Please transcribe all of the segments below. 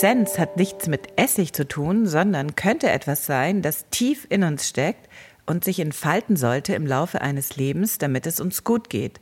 Essenz hat nichts mit Essig zu tun, sondern könnte etwas sein, das tief in uns steckt und sich entfalten sollte im Laufe eines Lebens, damit es uns gut geht.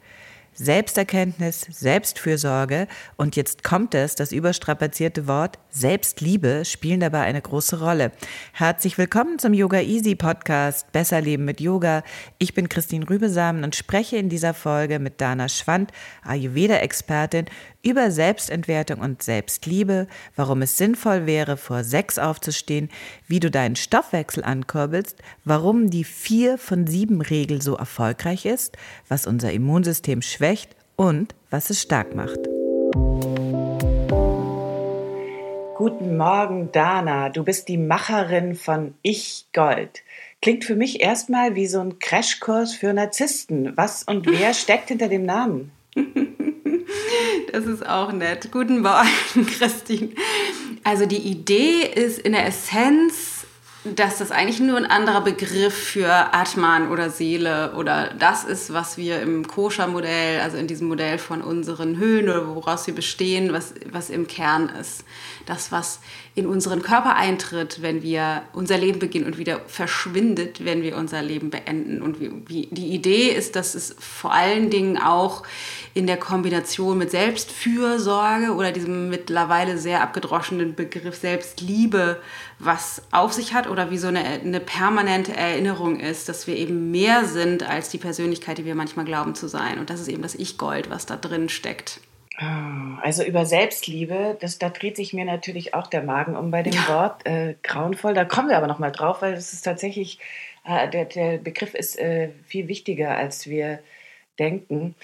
Selbsterkenntnis, Selbstfürsorge und jetzt kommt es, das überstrapazierte Wort Selbstliebe spielen dabei eine große Rolle. Herzlich willkommen zum Yoga Easy Podcast Besser Leben mit Yoga. Ich bin Christine Rübesamen und spreche in dieser Folge mit Dana Schwand, Ayurveda-Expertin, über Selbstentwertung und Selbstliebe, warum es sinnvoll wäre, vor sechs aufzustehen, wie du deinen Stoffwechsel ankurbelst, warum die vier von sieben Regel so erfolgreich ist, was unser Immunsystem schwächt und was es stark macht. Guten Morgen, Dana. Du bist die Macherin von Ich Gold. Klingt für mich erstmal wie so ein Crashkurs für Narzissten. Was und wer steckt hinter dem Namen? Das ist auch nett. Guten Morgen, Christine. Also die Idee ist in der Essenz dass das eigentlich nur ein anderer Begriff für Atman oder Seele oder das ist, was wir im Koscher-Modell, also in diesem Modell von unseren Höhlen oder woraus wir bestehen, was, was im Kern ist. Das, was in unseren Körper eintritt, wenn wir unser Leben beginnen und wieder verschwindet, wenn wir unser Leben beenden. Und wie, wie, die Idee ist, dass es vor allen Dingen auch in der Kombination mit Selbstfürsorge oder diesem mittlerweile sehr abgedroschenen Begriff Selbstliebe was auf sich hat oder wie so eine, eine permanente Erinnerung ist, dass wir eben mehr sind als die Persönlichkeit, die wir manchmal glauben zu sein. Und das ist eben das Ich-Gold, was da drin steckt. Ah, also über Selbstliebe, das, da dreht sich mir natürlich auch der Magen um bei dem ja. Wort. Äh, grauenvoll, da kommen wir aber nochmal drauf, weil es ist tatsächlich, äh, der, der Begriff ist äh, viel wichtiger, als wir denken.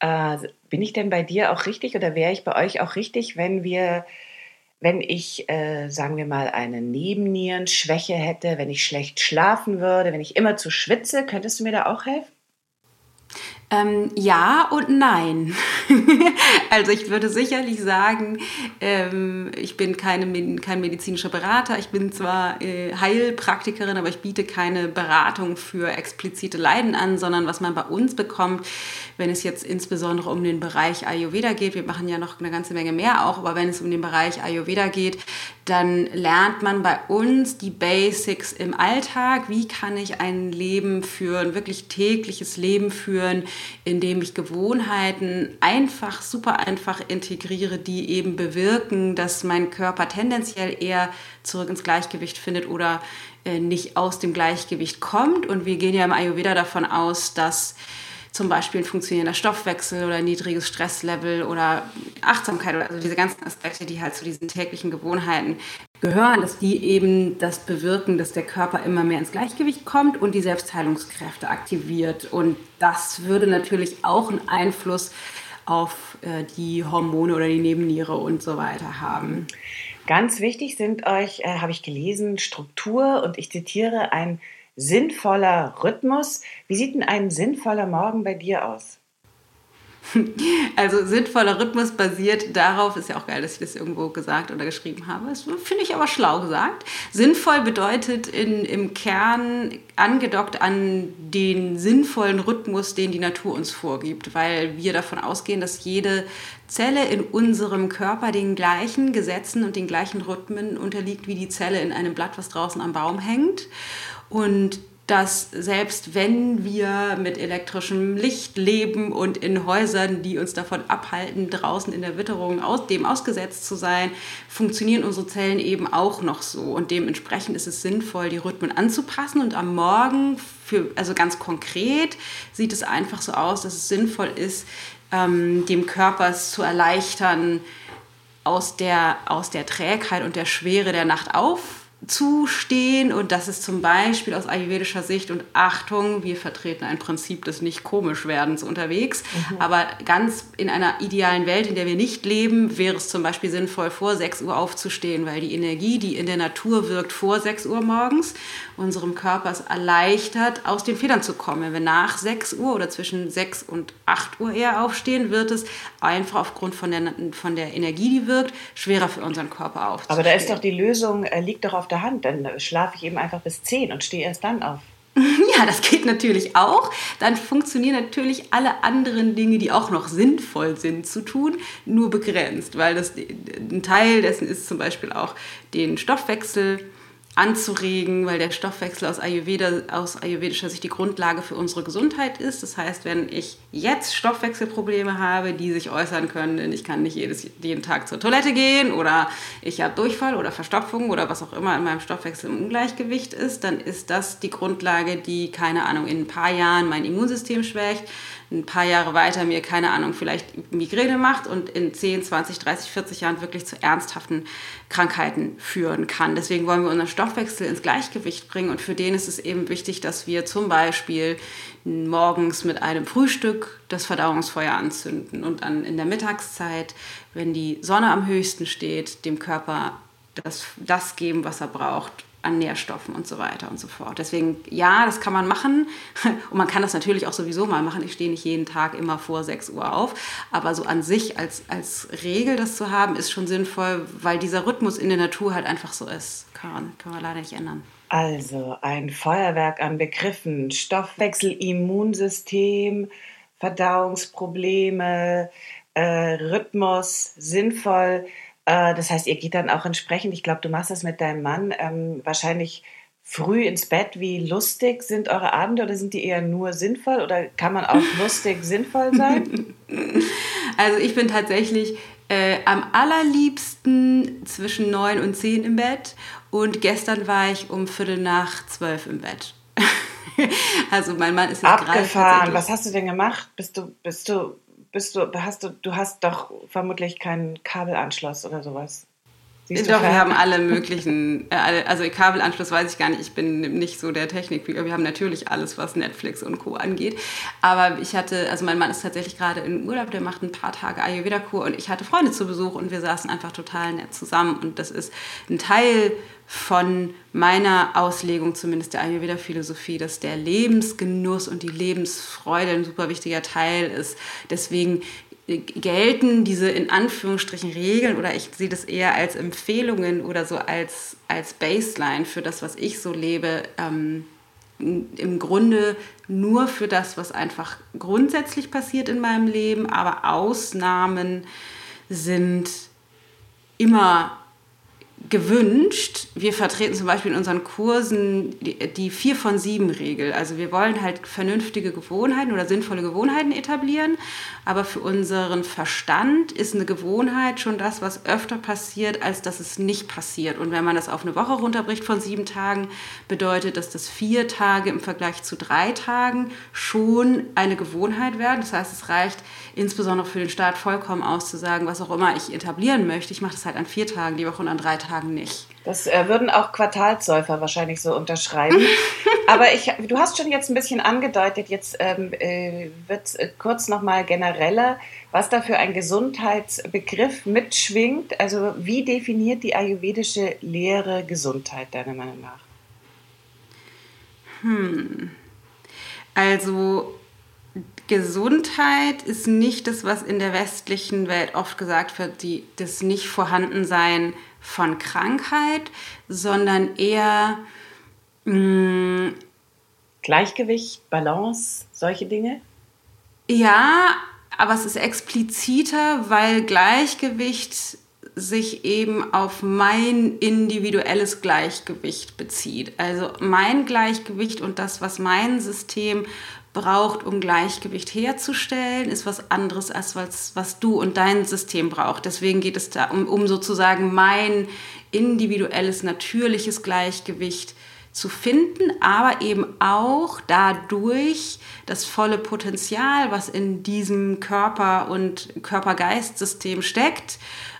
Äh, bin ich denn bei dir auch richtig oder wäre ich bei euch auch richtig, wenn wir wenn ich, äh, sagen wir mal, eine Nebennierenschwäche hätte, wenn ich schlecht schlafen würde, wenn ich immer zu schwitze, könntest du mir da auch helfen? Ähm, ja und nein. also ich würde sicherlich sagen, ähm, ich bin keine, kein medizinischer Berater. Ich bin zwar äh, Heilpraktikerin, aber ich biete keine Beratung für explizite Leiden an, sondern was man bei uns bekommt, wenn es jetzt insbesondere um den Bereich Ayurveda geht, wir machen ja noch eine ganze Menge mehr auch, aber wenn es um den Bereich Ayurveda geht, dann lernt man bei uns die Basics im Alltag. Wie kann ich ein Leben führen, wirklich tägliches Leben führen, indem ich Gewohnheiten einfach, super einfach integriere, die eben bewirken, dass mein Körper tendenziell eher zurück ins Gleichgewicht findet oder äh, nicht aus dem Gleichgewicht kommt. Und wir gehen ja im Ayurveda davon aus, dass zum Beispiel ein funktionierender Stoffwechsel oder ein niedriges Stresslevel oder Achtsamkeit oder also diese ganzen Aspekte, die halt zu diesen täglichen Gewohnheiten gehören, dass die eben das bewirken, dass der Körper immer mehr ins Gleichgewicht kommt und die Selbstheilungskräfte aktiviert. Und das würde natürlich auch einen Einfluss auf äh, die Hormone oder die Nebenniere und so weiter haben. Ganz wichtig sind euch, äh, habe ich gelesen, Struktur und ich zitiere ein sinnvoller Rhythmus. Wie sieht denn ein sinnvoller Morgen bei dir aus? Also sinnvoller Rhythmus basiert darauf, ist ja auch geil, dass ich das irgendwo gesagt oder geschrieben habe. Das finde ich aber schlau gesagt. Sinnvoll bedeutet in, im Kern angedockt an den sinnvollen Rhythmus, den die Natur uns vorgibt, weil wir davon ausgehen, dass jede Zelle in unserem Körper den gleichen Gesetzen und den gleichen Rhythmen unterliegt wie die Zelle in einem Blatt, was draußen am Baum hängt. Und dass selbst wenn wir mit elektrischem Licht leben und in Häusern, die uns davon abhalten, draußen in der Witterung aus, dem ausgesetzt zu sein, funktionieren unsere Zellen eben auch noch so. Und dementsprechend ist es sinnvoll, die Rhythmen anzupassen. Und am Morgen, für, also ganz konkret, sieht es einfach so aus, dass es sinnvoll ist, ähm, dem Körper es zu erleichtern, aus der, aus der Trägheit und der Schwere der Nacht auf zustehen und das ist zum Beispiel aus ayurvedischer Sicht und Achtung, wir vertreten ein Prinzip des nicht komisch werdens unterwegs, mhm. aber ganz in einer idealen Welt, in der wir nicht leben, wäre es zum Beispiel sinnvoll, vor 6 Uhr aufzustehen, weil die Energie, die in der Natur wirkt vor 6 Uhr morgens, unserem Körper es erleichtert, aus den Federn zu kommen. Wenn wir nach 6 Uhr oder zwischen 6 und 8 Uhr eher aufstehen, wird es einfach aufgrund von der, von der Energie, die wirkt, schwerer für unseren Körper aufzustehen. Aber da ist doch die Lösung, äh, liegt doch auf der Hand. Dann schlafe ich eben einfach bis 10 und stehe erst dann auf. Ja, das geht natürlich auch. Dann funktionieren natürlich alle anderen Dinge, die auch noch sinnvoll sind zu tun, nur begrenzt, weil das ein Teil dessen ist zum Beispiel auch den Stoffwechsel anzuregen, weil der Stoffwechsel aus, Ayurveda, aus ayurvedischer Sicht die Grundlage für unsere Gesundheit ist. Das heißt, wenn ich jetzt Stoffwechselprobleme habe, die sich äußern können, denn ich kann nicht jedes, jeden Tag zur Toilette gehen oder ich habe Durchfall oder Verstopfung oder was auch immer in meinem Stoffwechsel im Ungleichgewicht ist, dann ist das die Grundlage, die, keine Ahnung, in ein paar Jahren mein Immunsystem schwächt, ein paar Jahre weiter mir, keine Ahnung, vielleicht Migräne macht und in 10, 20, 30, 40 Jahren wirklich zu ernsthaften Krankheiten führen kann. Deswegen wollen wir unseren Stoffwechsel ins Gleichgewicht bringen und für den ist es eben wichtig, dass wir zum Beispiel morgens mit einem Frühstück das Verdauungsfeuer anzünden und dann in der Mittagszeit, wenn die Sonne am höchsten steht, dem Körper das, das geben, was er braucht, an Nährstoffen und so weiter und so fort. Deswegen, ja, das kann man machen. Und man kann das natürlich auch sowieso mal machen. Ich stehe nicht jeden Tag immer vor 6 Uhr auf. Aber so an sich als, als Regel das zu haben, ist schon sinnvoll, weil dieser Rhythmus in der Natur halt einfach so ist. Kann, kann man leider nicht ändern. Also ein Feuerwerk an Begriffen. Stoffwechsel, Immunsystem, Verdauungsprobleme, äh, Rhythmus, sinnvoll. Äh, das heißt, ihr geht dann auch entsprechend, ich glaube, du machst das mit deinem Mann, ähm, wahrscheinlich früh ins Bett. Wie lustig sind eure Abende oder sind die eher nur sinnvoll oder kann man auch lustig sinnvoll sein? Also ich bin tatsächlich äh, am allerliebsten zwischen neun und zehn im Bett und gestern war ich um Viertel nach zwölf im Bett. also mein Mann ist jetzt Abgefahren. Was hast du denn gemacht? Bist du, bist du bist du, hast du, du hast doch vermutlich keinen Kabelanschluss oder sowas. Siehst Doch, wir haben alle möglichen, äh, also Kabelanschluss weiß ich gar nicht, ich bin nicht so der Technik, wir haben natürlich alles, was Netflix und Co. angeht. Aber ich hatte, also mein Mann ist tatsächlich gerade in Urlaub, der macht ein paar Tage Ayurveda-Kur und ich hatte Freunde zu Besuch und wir saßen einfach total nett zusammen. Und das ist ein Teil von meiner Auslegung zumindest der Ayurveda-Philosophie, dass der Lebensgenuss und die Lebensfreude ein super wichtiger Teil ist. Deswegen gelten diese in Anführungsstrichen Regeln oder ich sehe das eher als Empfehlungen oder so als, als Baseline für das, was ich so lebe, ähm, im Grunde nur für das, was einfach grundsätzlich passiert in meinem Leben, aber Ausnahmen sind immer gewünscht. Wir vertreten zum Beispiel in unseren Kursen die, die vier von sieben Regel. Also wir wollen halt vernünftige Gewohnheiten oder sinnvolle Gewohnheiten etablieren, aber für unseren Verstand ist eine Gewohnheit schon das, was öfter passiert, als dass es nicht passiert. Und wenn man das auf eine Woche runterbricht von sieben Tagen, bedeutet dass das vier Tage im Vergleich zu drei Tagen schon eine Gewohnheit werden. Das heißt, es reicht insbesondere für den Staat vollkommen auszusagen, was auch immer ich etablieren möchte. Ich mache das halt an vier Tagen die Woche und an drei Tagen nicht. Das äh, würden auch Quartalsäufer wahrscheinlich so unterschreiben. Aber ich, du hast schon jetzt ein bisschen angedeutet, jetzt ähm, äh, wird äh, kurz nochmal genereller, was da für ein Gesundheitsbegriff mitschwingt. Also wie definiert die ayurvedische Lehre Gesundheit deiner Meinung nach? Hm. Also Gesundheit ist nicht das, was in der westlichen Welt oft gesagt wird, die, das Nicht-Vorhandensein von Krankheit, sondern eher mh, mm, Gleichgewicht, Balance, solche Dinge? Ja, aber es ist expliziter, weil Gleichgewicht sich eben auf mein individuelles Gleichgewicht bezieht. Also mein Gleichgewicht und das, was mein System braucht, um Gleichgewicht herzustellen, ist was anderes als was, was du und dein System braucht. Deswegen geht es da um, um sozusagen mein individuelles, natürliches Gleichgewicht zu finden, aber eben auch dadurch das volle Potenzial, was in diesem Körper- und Körper-Geist-System steckt,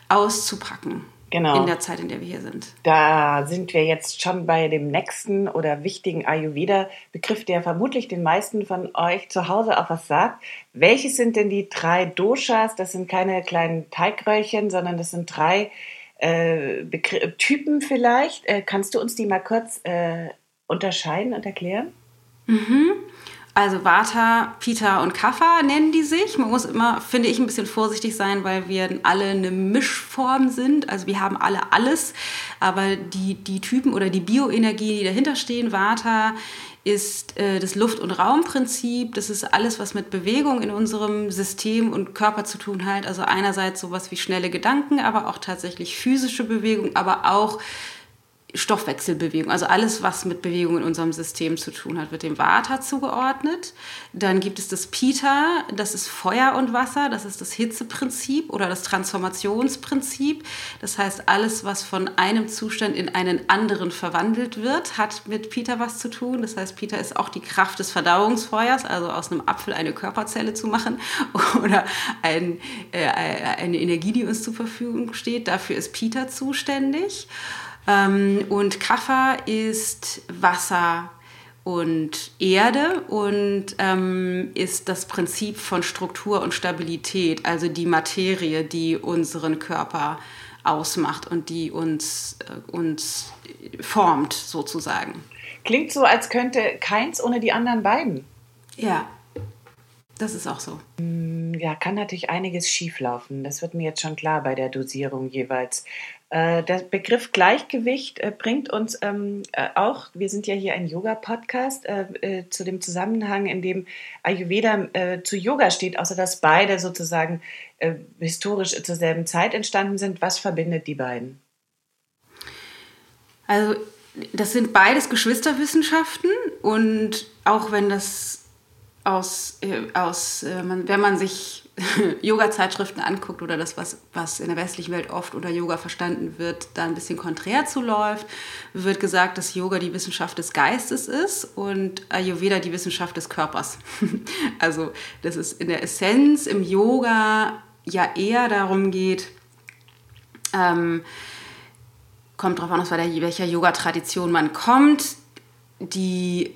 auszupacken. Genau. In der Zeit, in der wir hier sind. Da sind wir jetzt schon bei dem nächsten oder wichtigen Ayurveda-Begriff, der vermutlich den meisten von euch zu Hause auch was sagt. Welches sind denn die drei Doshas? Das sind keine kleinen Teigröllchen, sondern das sind drei äh, Typen vielleicht. Äh, kannst du uns die mal kurz äh, unterscheiden und erklären? Mhm. Also Vata, Pita und Kapha nennen die sich. Man muss immer, finde ich, ein bisschen vorsichtig sein, weil wir alle eine Mischform sind. Also wir haben alle alles, aber die, die Typen oder die Bioenergie, die dahinter stehen, Vata ist äh, das Luft- und Raumprinzip. Das ist alles, was mit Bewegung in unserem System und Körper zu tun hat. Also einerseits sowas wie schnelle Gedanken, aber auch tatsächlich physische Bewegung, aber auch Stoffwechselbewegung, also alles, was mit Bewegung in unserem System zu tun hat, wird dem Vata zugeordnet. Dann gibt es das Pita, das ist Feuer und Wasser, das ist das Hitzeprinzip oder das Transformationsprinzip. Das heißt, alles, was von einem Zustand in einen anderen verwandelt wird, hat mit Pita was zu tun. Das heißt, Pita ist auch die Kraft des Verdauungsfeuers, also aus einem Apfel eine Körperzelle zu machen oder ein, äh, eine Energie, die uns zur Verfügung steht. Dafür ist Pita zuständig. Ähm, und Kapha ist Wasser und Erde und ähm, ist das Prinzip von Struktur und Stabilität, also die Materie, die unseren Körper ausmacht und die uns, äh, uns formt sozusagen. Klingt so, als könnte keins ohne die anderen beiden. Ja, das ist auch so. Mm, ja, kann natürlich einiges schieflaufen. Das wird mir jetzt schon klar bei der Dosierung jeweils. Äh, der Begriff Gleichgewicht äh, bringt uns ähm, äh, auch, wir sind ja hier ein Yoga-Podcast, zu dem Zusammenhang, in dem Ayurveda zu Yoga steht, außer dass beide sozusagen historisch zur selben Zeit entstanden sind. Was verbindet die beiden? Also, das sind beides Geschwisterwissenschaften und auch wenn das aus, aus wenn man sich Yoga-Zeitschriften anguckt oder das, was, was in der westlichen Welt oft unter Yoga verstanden wird, da ein bisschen konträr zuläuft, wird gesagt, dass Yoga die Wissenschaft des Geistes ist und Ayurveda die Wissenschaft des Körpers. also, dass es in der Essenz im Yoga ja eher darum geht, ähm, kommt darauf an, aus welcher Yoga-Tradition man kommt, die,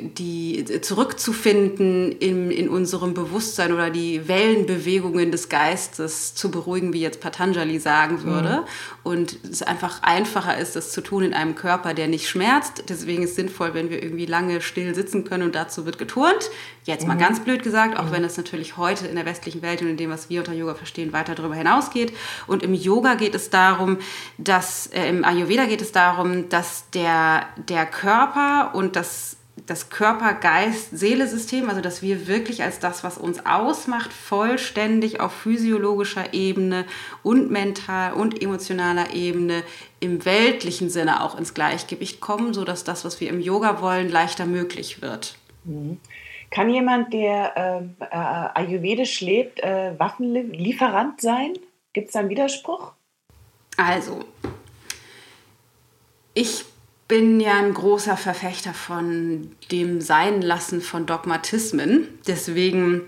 die zurückzufinden in, in unserem Bewusstsein oder die Wellenbewegungen des Geistes zu beruhigen, wie jetzt Patanjali sagen würde. Mhm. Und es einfach einfacher ist, das zu tun in einem Körper, der nicht schmerzt. Deswegen ist es sinnvoll, wenn wir irgendwie lange still sitzen können und dazu wird geturnt. Jetzt mal mhm. ganz blöd gesagt, auch mhm. wenn es natürlich heute in der westlichen Welt und in dem, was wir unter Yoga verstehen, weiter darüber hinausgeht. Und im Yoga geht es darum, dass, äh, im Ayurveda geht es darum, dass der, der Körper und das das Körper-Geist-Seele-System, also dass wir wirklich als das, was uns ausmacht, vollständig auf physiologischer Ebene und mental und emotionaler Ebene im weltlichen Sinne auch ins Gleichgewicht kommen, sodass das, was wir im Yoga wollen, leichter möglich wird. Mhm. Kann jemand, der äh, äh, ayurvedisch lebt, äh, Waffenlieferant sein? Gibt es da einen Widerspruch? Also, ich bin ja ein großer Verfechter von dem Seinlassen von Dogmatismen. Deswegen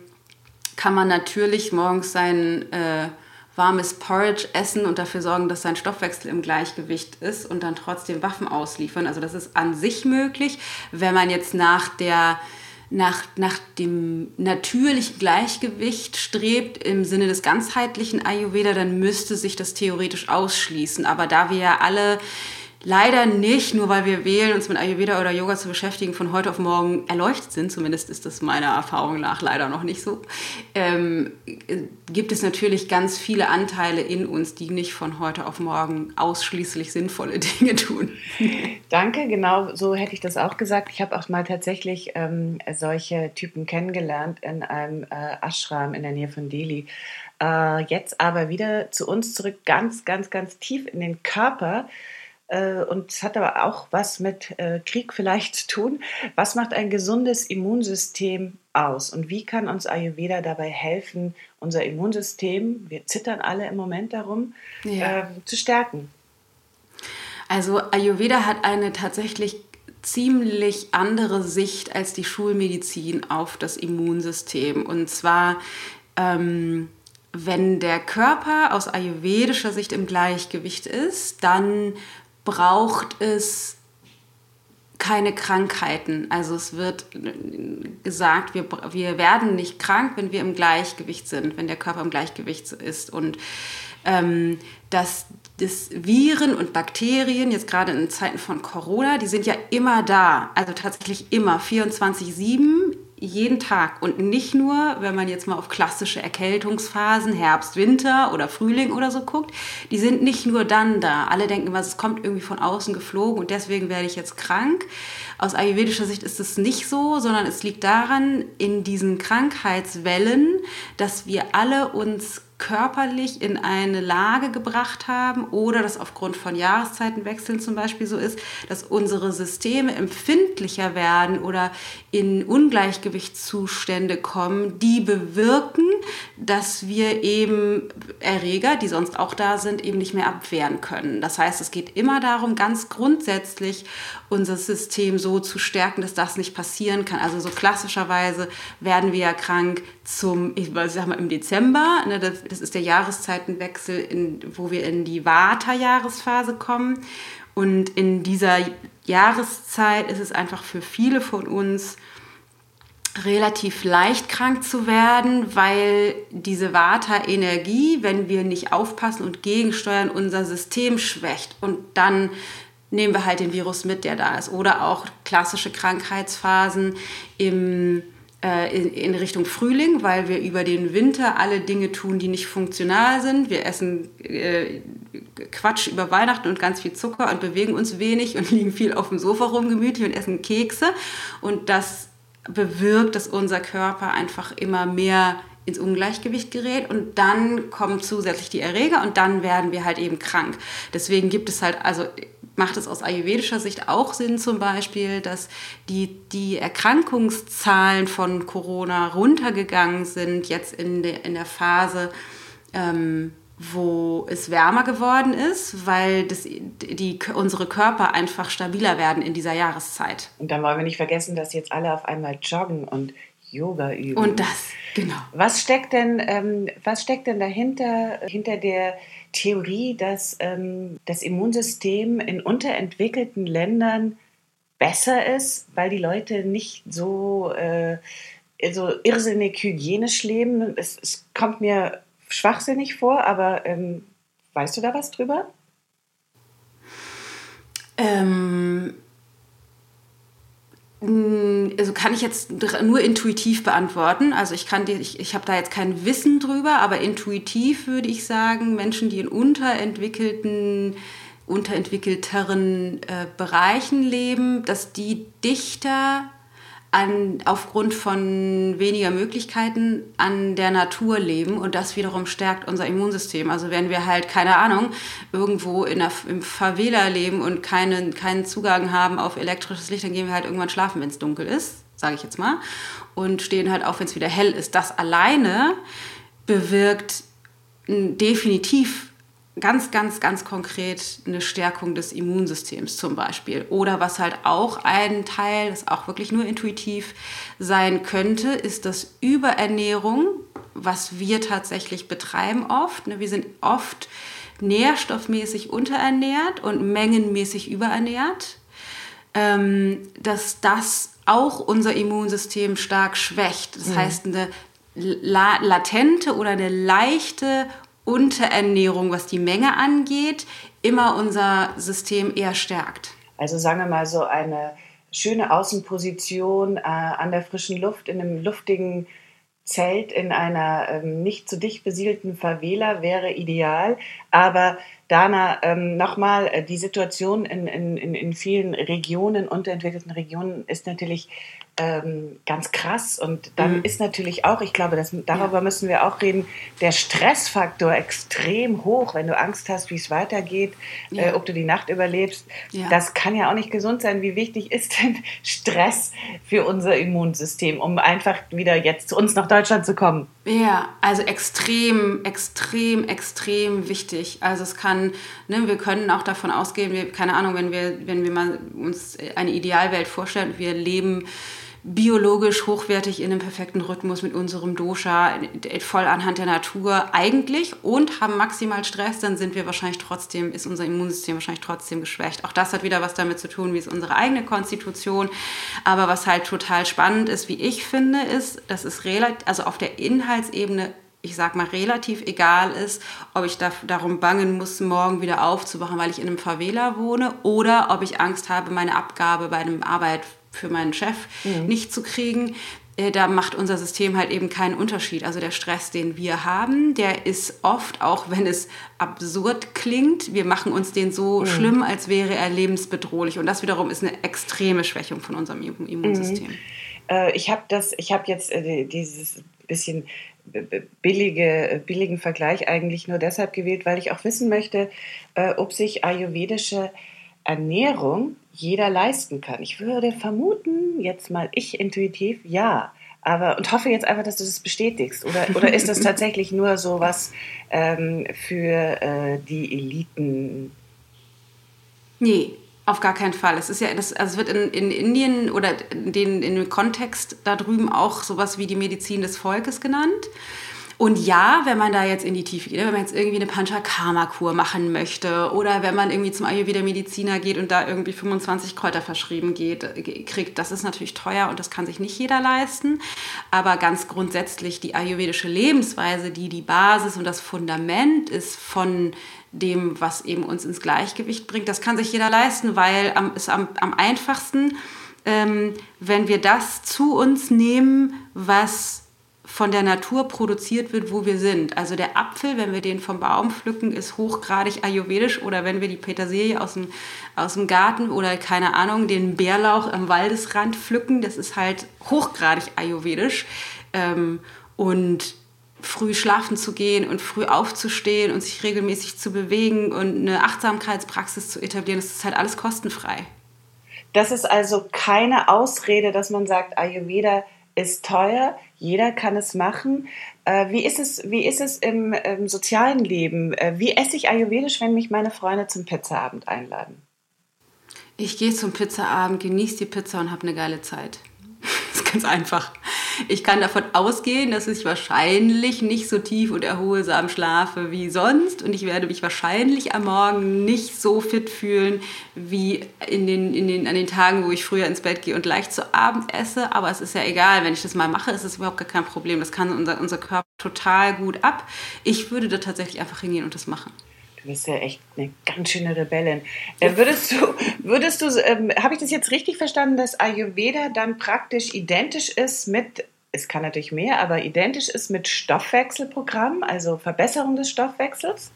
kann man natürlich morgens sein äh, warmes Porridge essen und dafür sorgen, dass sein Stoffwechsel im Gleichgewicht ist und dann trotzdem Waffen ausliefern. Also das ist an sich möglich. Wenn man jetzt nach der nach, nach dem natürlichen Gleichgewicht strebt im Sinne des ganzheitlichen Ayurveda, dann müsste sich das theoretisch ausschließen. Aber da wir ja alle leider nicht, nur weil wir wählen, uns mit Ayurveda oder Yoga zu beschäftigen, von heute auf morgen erleuchtet sind, zumindest ist das meiner Erfahrung nach leider noch nicht so, ähm, gibt es natürlich ganz viele Anteile in uns, die nicht von heute auf morgen ausschließlich sinnvolle Dinge tun. Danke, genau so hätte ich das auch gesagt. Ich habe auch mal tatsächlich ähm, solche Typen kennengelernt in einem äh, Ashram in der Nähe von Delhi. Äh, jetzt aber wieder zu uns zurück, ganz, ganz, ganz tief in den Körper. Äh, und es hat aber auch was mit äh, Krieg vielleicht zu tun. Was macht ein gesundes Immunsystem aus und wie kann uns Ayurveda dabei helfen, unser Immunsystem, wir zittern alle im Moment darum, ja. äh, zu stärken? Also Ayurveda hat eine tatsächlich ziemlich andere Sicht als die Schulmedizin auf das Immunsystem. Und zwar, ähm, wenn der Körper aus ayurvedischer Sicht im Gleichgewicht ist, dann braucht es keine Krankheiten. Also es wird gesagt, wir, wir werden nicht krank, wenn wir im Gleichgewicht sind, wenn der Körper im Gleichgewicht ist. Und ähm, dass das Viren und Bakterien, jetzt gerade in Zeiten von Corona, die sind ja immer da. Also tatsächlich immer, 24-7 jeden Tag und nicht nur, wenn man jetzt mal auf klassische Erkältungsphasen, Herbst, Winter oder Frühling oder so guckt, die sind nicht nur dann da. Alle denken immer, es kommt irgendwie von außen geflogen und deswegen werde ich jetzt krank. Aus ayurvedischer Sicht ist es nicht so, sondern es liegt daran, in diesen Krankheitswellen, dass wir alle uns körperlich in eine Lage gebracht haben oder das aufgrund von Jahreszeitenwechseln zum Beispiel so ist, dass unsere Systeme empfindlicher werden oder in Ungleichgewichtszustände kommen, die bewirken, dass wir eben Erreger, die sonst auch da sind, eben nicht mehr abwehren können. Das heißt, es geht immer darum, ganz grundsätzlich unser System so zu stärken, dass das nicht passieren kann. Also so klassischerweise werden wir ja krank zum, ich sag mal im Dezember, ne, das, das, ist der Jahreszeitenwechsel, in, wo wir in die Vata-Jahresphase kommen. Und in dieser Jahreszeit ist es einfach für viele von uns relativ leicht krank zu werden, weil diese Vata-Energie, wenn wir nicht aufpassen und gegensteuern, unser System schwächt und dann nehmen wir halt den Virus mit, der da ist. Oder auch klassische Krankheitsphasen im, in, in, Richtung Frühling, weil wir über den Winter alle Dinge tun, die nicht funktional sind. Wir essen äh, Quatsch über Weihnachten und ganz viel Zucker und bewegen uns wenig und liegen viel auf dem Sofa rum gemütlich und essen Kekse. Und das bewirkt, dass unser Körper einfach immer mehr ins Ungleichgewicht gerät und dann kommen zusätzlich die Erreger und dann werden wir halt eben krank. Deswegen gibt es halt, also macht es aus ayurvedischer Sicht auch Sinn zum Beispiel, dass die, die Erkrankungszahlen von Corona runtergegangen sind, jetzt in, de, in der Phase, ähm, wo es wärmer geworden ist, weil das, die, unsere Körper einfach stabiler werden in dieser Jahreszeit. Und dann wollen wir nicht vergessen, dass jetzt alle auf einmal joggen und Yoga üben. Und das, genau. Was steckt denn, ähm, was steckt denn dahinter, hinter der Theorie, dass ähm, das Immunsystem in unterentwickelten Ländern besser ist, weil die Leute nicht so, äh, so irrsinnig hygienisch leben? Es, es kommt mir schwachsinnig vor, aber ähm, weißt du da was drüber? Ähm, also kann ich jetzt nur intuitiv beantworten. Also ich kann dir, ich, ich habe da jetzt kein Wissen drüber, aber intuitiv würde ich sagen, Menschen, die in unterentwickelten, unterentwickelteren äh, Bereichen leben, dass die dichter an, aufgrund von weniger Möglichkeiten an der Natur leben und das wiederum stärkt unser Immunsystem. Also wenn wir halt, keine Ahnung, irgendwo in der, im Favela leben und keinen, keinen Zugang haben auf elektrisches Licht, dann gehen wir halt irgendwann schlafen, wenn es dunkel ist, sage ich jetzt mal, und stehen halt auf, wenn es wieder hell ist. Das alleine bewirkt definitiv ganz, ganz, ganz konkret eine Stärkung des Immunsystems zum Beispiel. Oder was halt auch ein Teil, das auch wirklich nur intuitiv sein könnte, ist das Überernährung, was wir tatsächlich betreiben oft. Ne, wir sind oft nährstoffmäßig unterernährt und mengenmäßig überernährt. Ähm, dass das auch unser Immunsystem stark schwächt. Das mhm. heißt, eine latente oder eine leichte Unterernährung, was die Menge angeht, immer unser System eher stärkt. Also sagen wir mal so eine schöne Außenposition äh, an der frischen Luft in einem luftigen Zelt in einer ähm, nicht zu dicht besiedelten Favela wäre ideal. Aber Dana, ähm, nochmal, äh, die Situation in, in, in vielen Regionen, unterentwickelten Regionen, ist natürlich ähm, ganz krass. Und dann mhm. ist natürlich auch, ich glaube, das, darüber ja. müssen wir auch reden, der Stressfaktor extrem hoch, wenn du Angst hast, wie es weitergeht, ja. äh, ob du die Nacht überlebst. Ja. Das kann ja auch nicht gesund sein. Wie wichtig ist denn Stress für unser Immunsystem, um einfach wieder jetzt zu uns nach Deutschland zu kommen? Ja, also extrem, extrem, extrem wichtig. Also es kann, ne, wir können auch davon ausgehen, wir, keine Ahnung, wenn wir, wenn wir mal uns eine Idealwelt vorstellen, wir leben biologisch hochwertig in einem perfekten Rhythmus mit unserem Dosha, voll anhand der Natur eigentlich und haben maximal Stress, dann sind wir wahrscheinlich trotzdem, ist unser Immunsystem wahrscheinlich trotzdem geschwächt. Auch das hat wieder was damit zu tun, wie ist unsere eigene Konstitution. Aber was halt total spannend ist, wie ich finde, ist, dass es relativ, also auf der Inhaltsebene ich sag mal, relativ egal ist, ob ich da, darum bangen muss, morgen wieder aufzuwachen, weil ich in einem Favela wohne, oder ob ich Angst habe, meine Abgabe bei einem Arbeit, für meinen Chef mhm. nicht zu kriegen. Äh, da macht unser System halt eben keinen Unterschied. Also der Stress, den wir haben, der ist oft, auch wenn es absurd klingt, wir machen uns den so mhm. schlimm, als wäre er lebensbedrohlich. Und das wiederum ist eine extreme Schwächung von unserem Immunsystem. Mhm. Äh, ich habe das, ich habe jetzt äh, dieses bisschen billige, billigen Vergleich eigentlich nur deshalb gewählt, weil ich auch wissen möchte, äh, ob sich ayurvedische Ernährung jeder leisten kann. Ich würde vermuten, jetzt mal ich intuitiv, ja. Aber, und hoffe jetzt einfach, dass du das bestätigst. Oder, oder ist das tatsächlich nur so was ähm, für äh, die Eliten? Nee, auf gar keinen Fall. Es ist ja, das, also es wird in, in Indien oder in, den, in dem Kontext da drüben auch sowas wie die Medizin des Volkes genannt. Und ja, wenn man da jetzt in die Tiefe geht, wenn man jetzt irgendwie eine Panchakarma-Kur machen möchte oder wenn man irgendwie zum Ayurveda-Mediziner geht und da irgendwie 25 Kräuter verschrieben geht, kriegt, das ist natürlich teuer und das kann sich nicht jeder leisten. Aber ganz grundsätzlich die ayurvedische Lebensweise, die die Basis und das Fundament ist von dem, was eben uns ins Gleichgewicht bringt, das kann sich jeder leisten, weil es am, am einfachsten, ähm, wenn wir das zu uns nehmen, was von der Natur produziert wird, wo wir sind. Also der Apfel, wenn wir den vom Baum pflücken, ist hochgradig ayurvedisch oder wenn wir die Petersilie aus dem, aus dem Garten oder keine Ahnung, den Bärlauch am Waldesrand pflücken, das ist halt hochgradig ayurvedisch. Ähm, und früh schlafen zu gehen und früh aufzustehen und sich regelmäßig zu bewegen und eine Achtsamkeitspraxis zu etablieren, das ist halt alles kostenfrei. Das ist also keine Ausrede, dass man sagt, Ayurveda ist teuer, jeder kann es machen. Äh, wie ist es, wie ist es im, im sozialen Leben? Äh, wie esse ich ayurvedisch, wenn mich meine Freunde zum Pizzaabend einladen? Ich gehe zum Pizzaabend, genieße die Pizza und habe eine geile Zeit. Ganz einfach. Ich kann davon ausgehen, dass ich wahrscheinlich nicht so tief und erholsam schlafe wie sonst und ich werde mich wahrscheinlich am Morgen nicht so fit fühlen wie in den, in den, an den Tagen, wo ich früher ins Bett gehe und leicht zu Abend esse. Aber es ist ja egal, wenn ich das mal mache, ist es überhaupt gar kein Problem. Das kann unser, unser Körper total gut ab. Ich würde da tatsächlich einfach hingehen und das machen. Du bist ja echt eine ganz schöne Rebellin. Äh, würdest du, würdest du, ähm, habe ich das jetzt richtig verstanden, dass Ayurveda dann praktisch identisch ist mit, es kann natürlich mehr, aber identisch ist mit Stoffwechselprogramm, also Verbesserung des Stoffwechsels?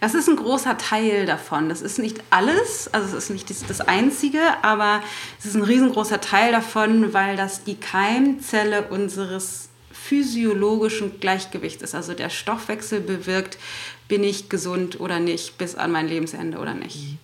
Das ist ein großer Teil davon. Das ist nicht alles, also es ist nicht das, das Einzige, aber es ist ein riesengroßer Teil davon, weil das die Keimzelle unseres physiologischen Gleichgewichts ist. Also der Stoffwechsel bewirkt bin ich gesund oder nicht, bis an mein Lebensende oder nicht.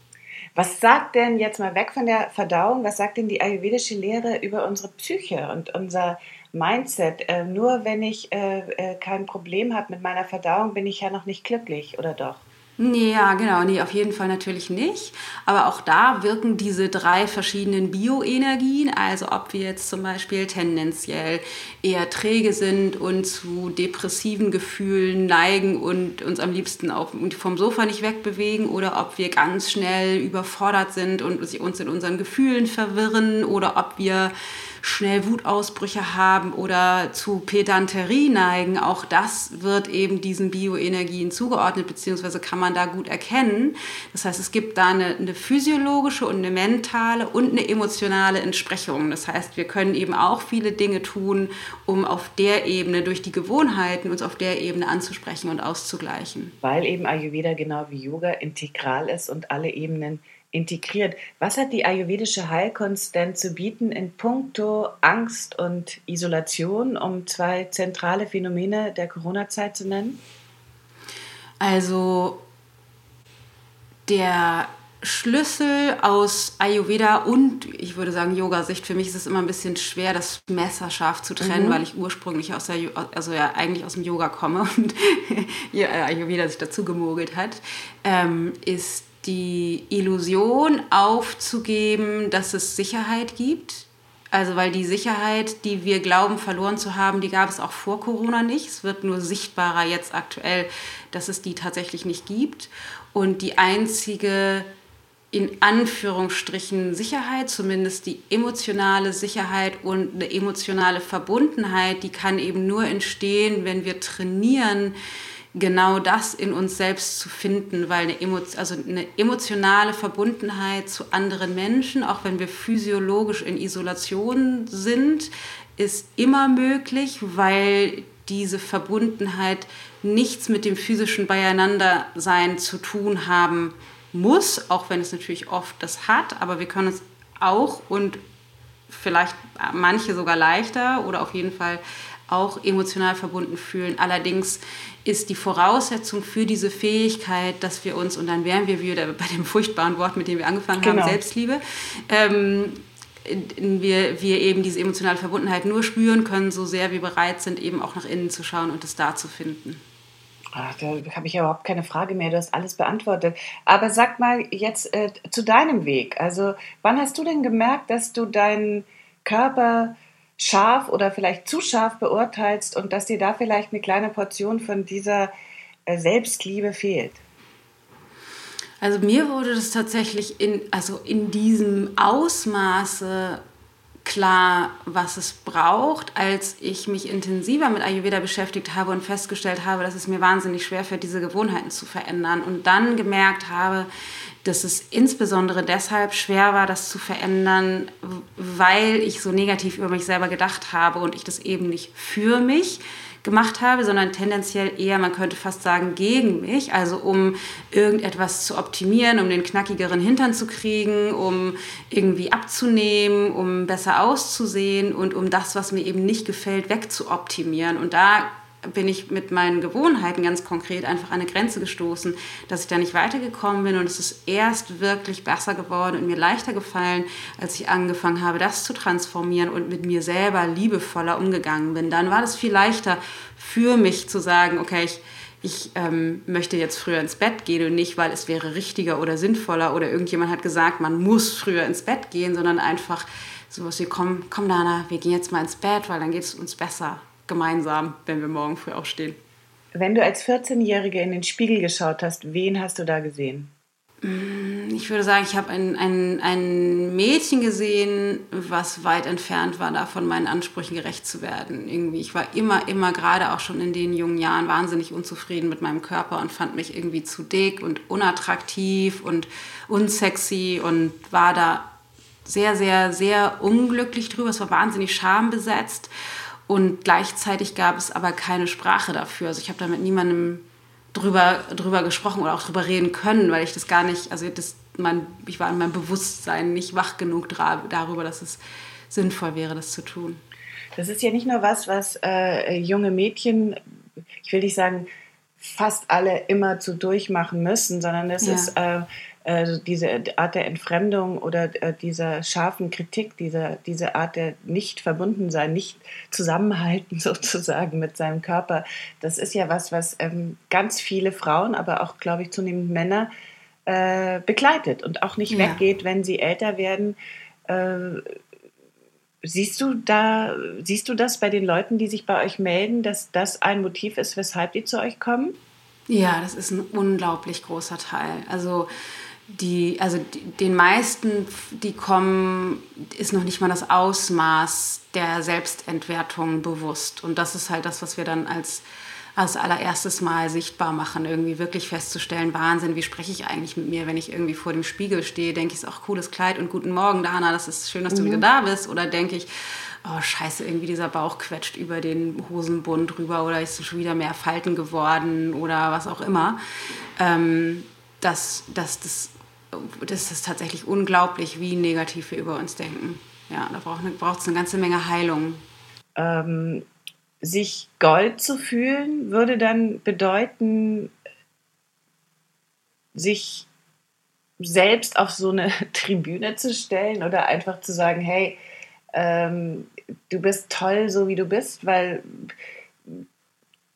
Was sagt denn jetzt mal weg von der Verdauung, was sagt denn die ayurvedische Lehre über unsere Psyche und unser Mindset? Äh, nur wenn ich äh, äh, kein Problem habe mit meiner Verdauung, bin ich ja noch nicht glücklich, oder doch? Ja, genau, nee, auf jeden Fall natürlich nicht. Aber auch da wirken diese drei verschiedenen Bioenergien, also ob wir jetzt zum Beispiel tendenziell eher träge sind und zu depressiven Gefühlen neigen und uns am liebsten auch vom Sofa nicht wegbewegen oder ob wir ganz schnell überfordert sind und uns in unseren Gefühlen verwirren oder ob wir schnell Wutausbrüche haben oder zu Pedanterie neigen, auch das wird eben diesen Bioenergien zugeordnet, beziehungsweise kann man da gut erkennen. Das heißt, es gibt da eine, eine physiologische und eine mentale und eine emotionale Entsprechung. Das heißt, wir können eben auch viele Dinge tun, um auf der Ebene durch die Gewohnheiten uns auf der Ebene anzusprechen und auszugleichen. Weil eben Ayurveda genau wie Yoga integral ist und alle Ebenen integriert. Was hat die ayurvedische Heilkunst denn zu bieten in puncto Angst und Isolation, um zwei zentrale Phänomene der Corona-Zeit zu nennen? Also der Schlüssel aus Ayurveda und ich würde sagen Yoga-Sicht. Für mich ist es immer ein bisschen schwer, das messerscharf zu trennen, mhm. weil ich ursprünglich aus der, also ja eigentlich aus dem Yoga komme und Ayurveda sich dazu gemogelt hat, ähm, ist die Illusion aufzugeben, dass es Sicherheit gibt. Also weil die Sicherheit, die wir glauben verloren zu haben, die gab es auch vor Corona nicht. Es wird nur sichtbarer jetzt aktuell, dass es die tatsächlich nicht gibt. Und die einzige in Anführungsstrichen Sicherheit, zumindest die emotionale Sicherheit und eine emotionale Verbundenheit, die kann eben nur entstehen, wenn wir trainieren, genau das in uns selbst zu finden, weil eine, Emo also eine emotionale Verbundenheit zu anderen Menschen, auch wenn wir physiologisch in Isolation sind, ist immer möglich, weil diese Verbundenheit nichts mit dem physischen Beieinandersein zu tun haben muss, auch wenn es natürlich oft das hat, aber wir können uns auch und vielleicht manche sogar leichter oder auf jeden Fall auch emotional verbunden fühlen. Allerdings ist die Voraussetzung für diese Fähigkeit, dass wir uns, und dann wären wir wieder bei dem furchtbaren Wort, mit dem wir angefangen genau. haben, Selbstliebe, ähm, wir, wir eben diese emotionale Verbundenheit nur spüren können, so sehr wir bereit sind, eben auch nach innen zu schauen und es da zu finden. Ach, da habe ich überhaupt keine Frage mehr. Du hast alles beantwortet. Aber sag mal jetzt äh, zu deinem Weg. Also, wann hast du denn gemerkt, dass du deinen Körper scharf oder vielleicht zu scharf beurteilst und dass dir da vielleicht eine kleine Portion von dieser äh, Selbstliebe fehlt? Also mir wurde das tatsächlich in, also in diesem Ausmaße klar, was es braucht, als ich mich intensiver mit Ayurveda beschäftigt habe und festgestellt habe, dass es mir wahnsinnig schwer fällt, diese Gewohnheiten zu verändern. Und dann gemerkt habe, dass es insbesondere deshalb schwer war, das zu verändern, weil ich so negativ über mich selber gedacht habe und ich das eben nicht für mich gemacht habe, sondern tendenziell eher, man könnte fast sagen, gegen mich. Also um irgendetwas zu optimieren, um den knackigeren Hintern zu kriegen, um irgendwie abzunehmen, um besser auszusehen und um das, was mir eben nicht gefällt, wegzuoptimieren. Und da bin ich mit meinen Gewohnheiten ganz konkret einfach an eine Grenze gestoßen, dass ich da nicht weitergekommen bin und es ist erst wirklich besser geworden und mir leichter gefallen, als ich angefangen habe, das zu transformieren und mit mir selber liebevoller umgegangen bin. Dann war das viel leichter für mich zu sagen, okay, ich, ich ähm, möchte jetzt früher ins Bett gehen und nicht, weil es wäre richtiger oder sinnvoller oder irgendjemand hat gesagt, man muss früher ins Bett gehen, sondern einfach sowas wie, komm, komm Dana, wir gehen jetzt mal ins Bett, weil dann geht es uns besser gemeinsam, wenn wir morgen früh aufstehen. Wenn du als 14-Jährige in den Spiegel geschaut hast, wen hast du da gesehen? Mm, ich würde sagen, ich habe ein, ein, ein Mädchen gesehen, was weit entfernt war, davon meinen Ansprüchen gerecht zu werden. Irgendwie, ich war immer, immer gerade auch schon in den jungen Jahren wahnsinnig unzufrieden mit meinem Körper und fand mich irgendwie zu dick und unattraktiv und unsexy und war da sehr, sehr, sehr unglücklich drüber. Es war wahnsinnig schambesetzt. Und gleichzeitig gab es aber keine Sprache dafür. Also ich habe da mit niemandem drüber, drüber gesprochen oder auch drüber reden können, weil ich das gar nicht, also das, mein, ich war in meinem Bewusstsein nicht wach genug darüber, dass es sinnvoll wäre, das zu tun. Das ist ja nicht nur was, was äh, junge Mädchen, ich will nicht sagen, fast alle immer zu durchmachen müssen, sondern das ja. ist äh, äh, diese Art der Entfremdung oder äh, dieser scharfen Kritik, diese, diese Art der Nicht-Verbundensein, nicht Zusammenhalten sozusagen mit seinem Körper, das ist ja was, was ähm, ganz viele Frauen, aber auch, glaube ich, zunehmend Männer äh, begleitet und auch nicht ja. weggeht, wenn sie älter werden. Siehst du da, siehst du das bei den Leuten, die sich bei euch melden, dass das ein Motiv ist, weshalb die zu euch kommen? Ja, das ist ein unglaublich großer Teil. Also die, also den meisten, die kommen, ist noch nicht mal das Ausmaß der Selbstentwertung bewusst. Und das ist halt das, was wir dann als, als allererstes Mal sichtbar machen, irgendwie wirklich festzustellen, Wahnsinn, wie spreche ich eigentlich mit mir, wenn ich irgendwie vor dem Spiegel stehe, denke ich, auch cooles Kleid und guten Morgen, Dana, das ist schön, dass du mhm. wieder da bist. Oder denke ich, oh scheiße, irgendwie dieser Bauch quetscht über den Hosenbund rüber oder ist schon wieder mehr Falten geworden oder was auch immer. Ähm, dass, dass das das ist tatsächlich unglaublich, wie negativ wir über uns denken. Ja, da braucht es eine ganze Menge Heilung. Ähm, sich Gold zu fühlen, würde dann bedeuten, sich selbst auf so eine Tribüne zu stellen oder einfach zu sagen, hey, ähm, du bist toll, so wie du bist, weil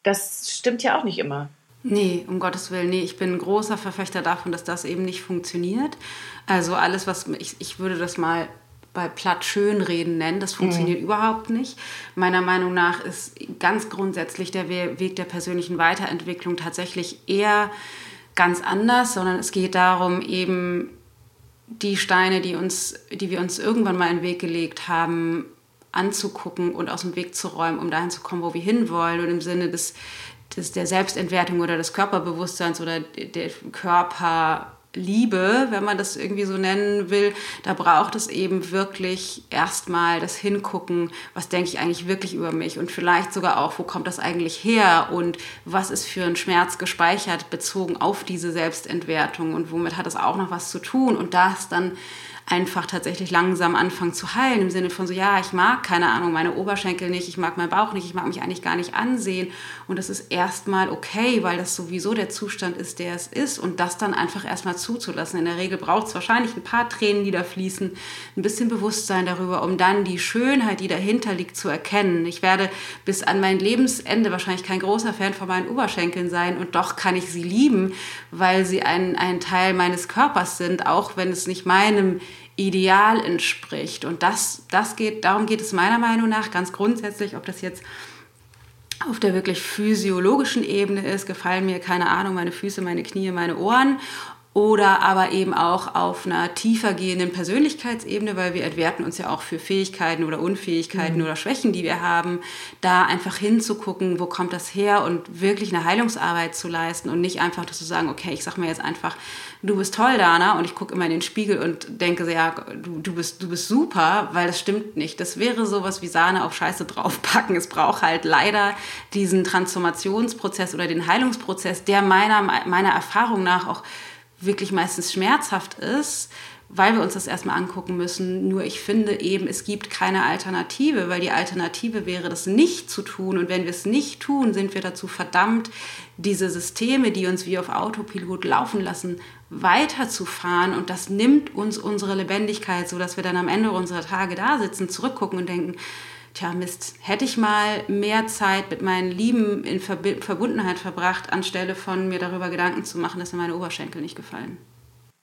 das stimmt ja auch nicht immer. Nee, um Gottes Willen, nee, ich bin ein großer Verfechter davon, dass das eben nicht funktioniert. Also alles, was ich, ich würde das mal bei platt Schönreden nennen, das funktioniert mhm. überhaupt nicht. Meiner Meinung nach ist ganz grundsätzlich der Weg der persönlichen Weiterentwicklung tatsächlich eher ganz anders, sondern es geht darum, eben die Steine, die, uns, die wir uns irgendwann mal in den Weg gelegt haben, anzugucken und aus dem Weg zu räumen, um dahin zu kommen, wo wir hinwollen und im Sinne des des, der Selbstentwertung oder des Körperbewusstseins oder der Körper Liebe, wenn man das irgendwie so nennen will, da braucht es eben wirklich erstmal das Hingucken, was denke ich eigentlich wirklich über mich? Und vielleicht sogar auch, wo kommt das eigentlich her? Und was ist für ein Schmerz gespeichert bezogen auf diese Selbstentwertung? Und womit hat es auch noch was zu tun? Und das dann einfach tatsächlich langsam anfangen zu heilen, im Sinne von so, ja, ich mag, keine Ahnung, meine Oberschenkel nicht, ich mag meinen Bauch nicht, ich mag mich eigentlich gar nicht ansehen. Und das ist erstmal okay, weil das sowieso der Zustand ist, der es ist. Und das dann einfach erstmal zuzulassen. In der Regel braucht es wahrscheinlich ein paar Tränen, die da fließen, ein bisschen Bewusstsein darüber, um dann die Schönheit, die dahinter liegt, zu erkennen. Ich werde bis an mein Lebensende wahrscheinlich kein großer Fan von meinen Oberschenkeln sein und doch kann ich sie lieben, weil sie ein, ein Teil meines Körpers sind, auch wenn es nicht meinem Ideal entspricht. Und das, das geht, darum geht es meiner Meinung nach ganz grundsätzlich, ob das jetzt auf der wirklich physiologischen Ebene ist, gefallen mir, keine Ahnung, meine Füße, meine Knie, meine Ohren oder aber eben auch auf einer tiefer gehenden Persönlichkeitsebene, weil wir entwerten uns ja auch für Fähigkeiten oder Unfähigkeiten mhm. oder Schwächen, die wir haben, da einfach hinzugucken, wo kommt das her und wirklich eine Heilungsarbeit zu leisten und nicht einfach zu sagen, okay, ich sag mir jetzt einfach, du bist toll, Dana, und ich gucke immer in den Spiegel und denke, ja, du, du, bist, du bist super, weil das stimmt nicht. Das wäre sowas wie Sahne auf Scheiße draufpacken. Es braucht halt leider diesen Transformationsprozess oder den Heilungsprozess, der meiner, meiner Erfahrung nach auch wirklich meistens schmerzhaft ist, weil wir uns das erstmal angucken müssen. Nur ich finde eben, es gibt keine Alternative, weil die Alternative wäre, das nicht zu tun. Und wenn wir es nicht tun, sind wir dazu verdammt, diese Systeme, die uns wie auf Autopilot laufen lassen, weiterzufahren. Und das nimmt uns unsere Lebendigkeit, sodass wir dann am Ende unserer Tage da sitzen, zurückgucken und denken, tja Mist, hätte ich mal mehr Zeit mit meinen Lieben in Verbundenheit verbracht, anstelle von mir darüber Gedanken zu machen, dass mir meine Oberschenkel nicht gefallen.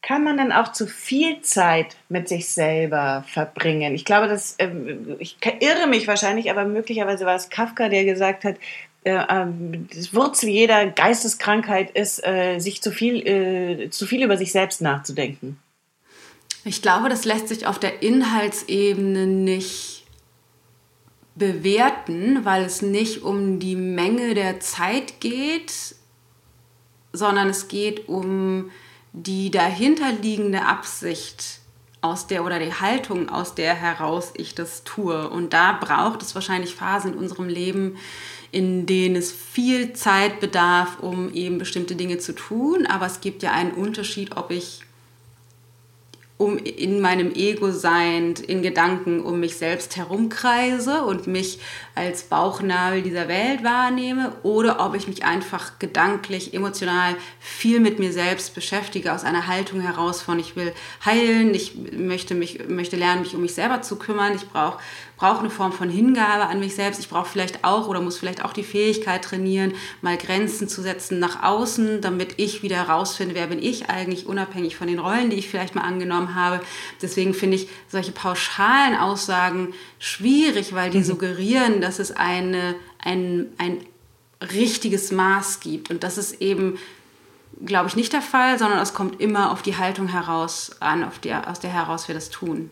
Kann man dann auch zu viel Zeit mit sich selber verbringen? Ich glaube, dass ähm, ich irre mich wahrscheinlich, aber möglicherweise war es Kafka, der gesagt hat, äh, ähm, das Wurzel jeder Geisteskrankheit ist, äh, sich zu viel, äh, zu viel über sich selbst nachzudenken. Ich glaube, das lässt sich auf der Inhaltsebene nicht bewerten, weil es nicht um die Menge der Zeit geht, sondern es geht um die dahinterliegende Absicht aus der oder die Haltung, aus der heraus ich das tue. Und da braucht es wahrscheinlich Phasen in unserem Leben, in denen es viel Zeit bedarf, um eben bestimmte Dinge zu tun. Aber es gibt ja einen Unterschied, ob ich um in meinem Ego seiend, in Gedanken um mich selbst herumkreise und mich als Bauchnabel dieser Welt wahrnehme oder ob ich mich einfach gedanklich, emotional viel mit mir selbst beschäftige, aus einer Haltung heraus von ich will heilen, ich möchte, mich, möchte lernen, mich um mich selber zu kümmern, ich brauche brauche eine Form von Hingabe an mich selbst. Ich brauche vielleicht auch oder muss vielleicht auch die Fähigkeit trainieren, mal Grenzen zu setzen nach außen, damit ich wieder herausfinde, wer bin ich eigentlich, unabhängig von den Rollen, die ich vielleicht mal angenommen habe. Deswegen finde ich solche pauschalen Aussagen schwierig, weil die mhm. suggerieren, dass es eine, ein, ein richtiges Maß gibt. Und das ist eben glaube ich, nicht der Fall, sondern es kommt immer auf die Haltung heraus an, auf die, aus der heraus wir das tun.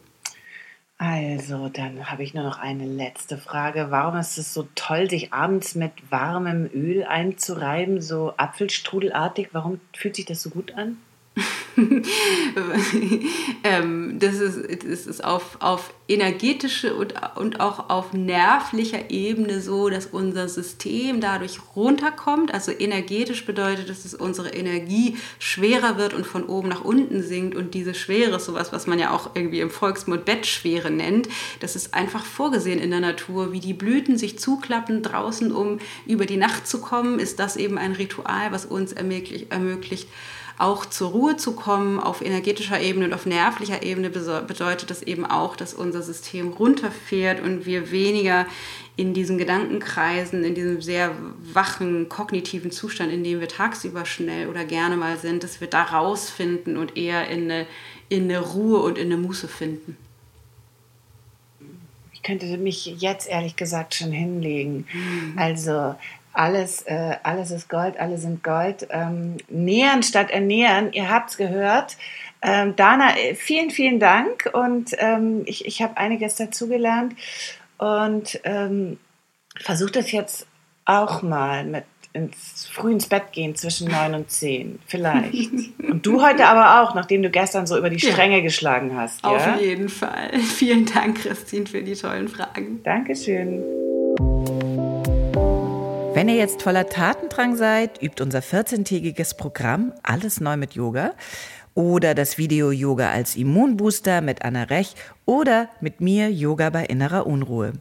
Also, dann habe ich nur noch eine letzte Frage. Warum ist es so toll, sich abends mit warmem Öl einzureiben, so apfelstrudelartig? Warum fühlt sich das so gut an? ähm, das ist, das ist auf, auf energetische und, und auch auf nervlicher Ebene so, dass unser System dadurch runterkommt. Also energetisch bedeutet, dass es unsere Energie schwerer wird und von oben nach unten sinkt. Und diese Schwere ist sowas, was man ja auch irgendwie im Volksmund Bettschwere nennt. Das ist einfach vorgesehen in der Natur. Wie die Blüten sich zuklappen draußen, um über die Nacht zu kommen, ist das eben ein Ritual, was uns ermöglicht, ermöglicht auch zur Ruhe zu kommen auf energetischer Ebene und auf nervlicher Ebene bedeutet das eben auch, dass unser System runterfährt und wir weniger in diesen Gedankenkreisen, in diesem sehr wachen kognitiven Zustand, in dem wir tagsüber schnell oder gerne mal sind, dass wir da rausfinden und eher in eine, in eine Ruhe und in eine Muße finden. Ich könnte mich jetzt ehrlich gesagt schon hinlegen. Mhm. Also alles, äh, alles ist Gold, alle sind Gold. Ähm, nähern statt ernähren, ihr habt es gehört. Ähm, Dana, äh, vielen, vielen Dank und ähm, ich, ich habe einiges dazugelernt und ähm, versuche das jetzt auch mal mit ins früh ins Bett gehen zwischen neun und zehn. Vielleicht. Und du heute aber auch, nachdem du gestern so über die Stränge ja. geschlagen hast. Ja? Auf jeden Fall. Vielen Dank, Christine, für die tollen Fragen. Dankeschön. Wenn ihr jetzt voller Tatendrang seid, übt unser 14-tägiges Programm Alles neu mit Yoga oder das Video Yoga als Immunbooster mit Anna Rech oder mit mir Yoga bei innerer Unruhe.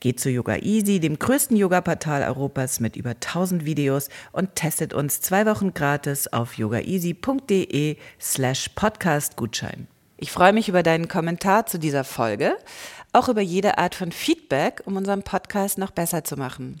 Geht zu Yoga Easy, dem größten Yoga-Portal Europas mit über 1000 Videos und testet uns zwei Wochen gratis auf yogaeasy.de slash podcastgutschein. Ich freue mich über deinen Kommentar zu dieser Folge, auch über jede Art von Feedback, um unseren Podcast noch besser zu machen.